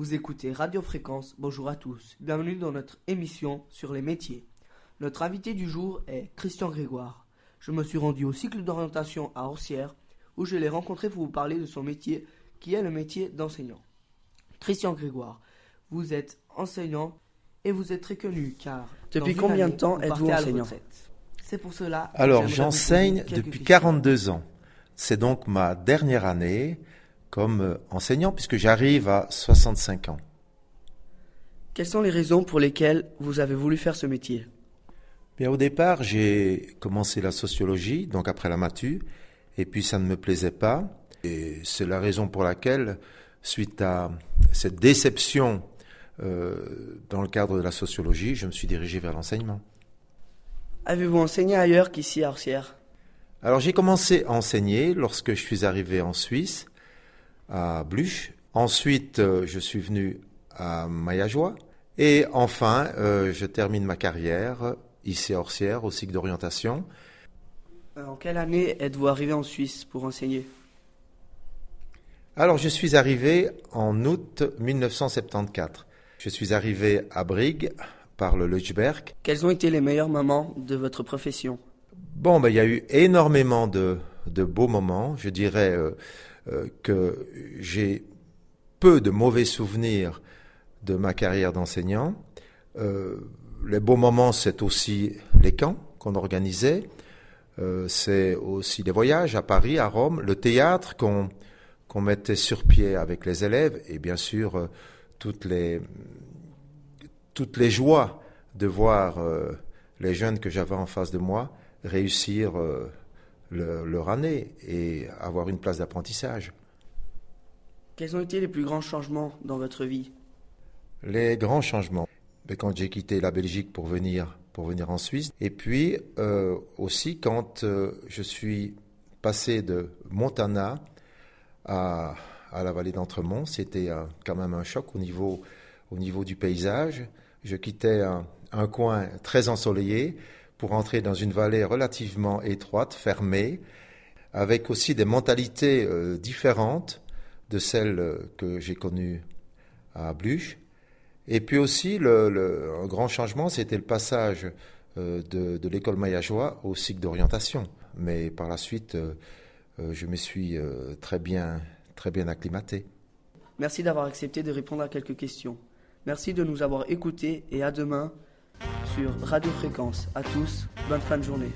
Vous écoutez Radio Fréquence, bonjour à tous, bienvenue dans notre émission sur les métiers. Notre invité du jour est Christian Grégoire. Je me suis rendu au cycle d'orientation à Orsières où je l'ai rencontré pour vous parler de son métier qui est le métier d'enseignant. Christian Grégoire, vous êtes enseignant et vous êtes très connu car... Depuis combien de temps vous êtes-vous enseignant. C'est pour cela... que Alors, j'enseigne depuis questions. 42 ans. C'est donc ma dernière année comme euh, enseignant puisque j'arrive à 65 ans. Quelles sont les raisons pour lesquelles vous avez voulu faire ce métier? Bien, au départ, j'ai commencé la sociologie, donc après la matu, et puis ça ne me plaisait pas. Et c'est la raison pour laquelle, suite à cette déception euh, dans le cadre de la sociologie, je me suis dirigé vers l'enseignement. Avez-vous enseigné ailleurs qu'ici à Orsières Alors j'ai commencé à enseigner lorsque je suis arrivé en Suisse, à Bluch. Ensuite, euh, je suis venu à Mayajoie. Et enfin, euh, je termine ma carrière ici à Orsières, au cycle d'orientation. Euh, En quelle année êtes-vous arrivé en Suisse pour enseigner? Alors je suis arrivé en août 1974. Je suis arrivé à Brigue par le Leuchberg. Quels ont été les meilleurs moments de votre profession? Bon, ben, il y a eu énormément de, de beaux moments. Je dirais euh, que j'ai peu de mauvais souvenirs de ma carrière d'enseignant. Euh, les beaux moments, c'est aussi les camps qu'on organisait. Euh, c'est aussi les voyages à Paris, à Rome, le théâtre qu'on mettait sur pied avec les élèves et bien sûr euh, toutes les toutes les joies de voir euh, les jeunes que j'avais en face de moi réussir euh, le- leur année et avoir une place d'apprentissage. Quels ont été les plus grands changements dans votre vie? Les grands changements. Mais quand j'ai quitté la Belgique pour venir pour venir en Suisse, et puis euh, aussi quand euh, je suis passé de Montana à, à la vallée d'Entremont, c'était euh, quand même un choc au niveau au niveau du paysage. Je quittais un, un coin très ensoleillé pour entrer dans une vallée relativement étroite, fermée, avec aussi des mentalités euh, différentes de celles euh, que j'ai connues à Bluch. Et puis aussi, le, un grand changement, c'était le passage euh, de, l'école Mayajoie au cycle d'orientation. Mais par la suite, je me suis très bien, très bien acclimaté. Merci d'avoir accepté de répondre à quelques questions. Merci de nous avoir écoutés et à demain sur Radio Fréquence. À tous, bonne fin de journée.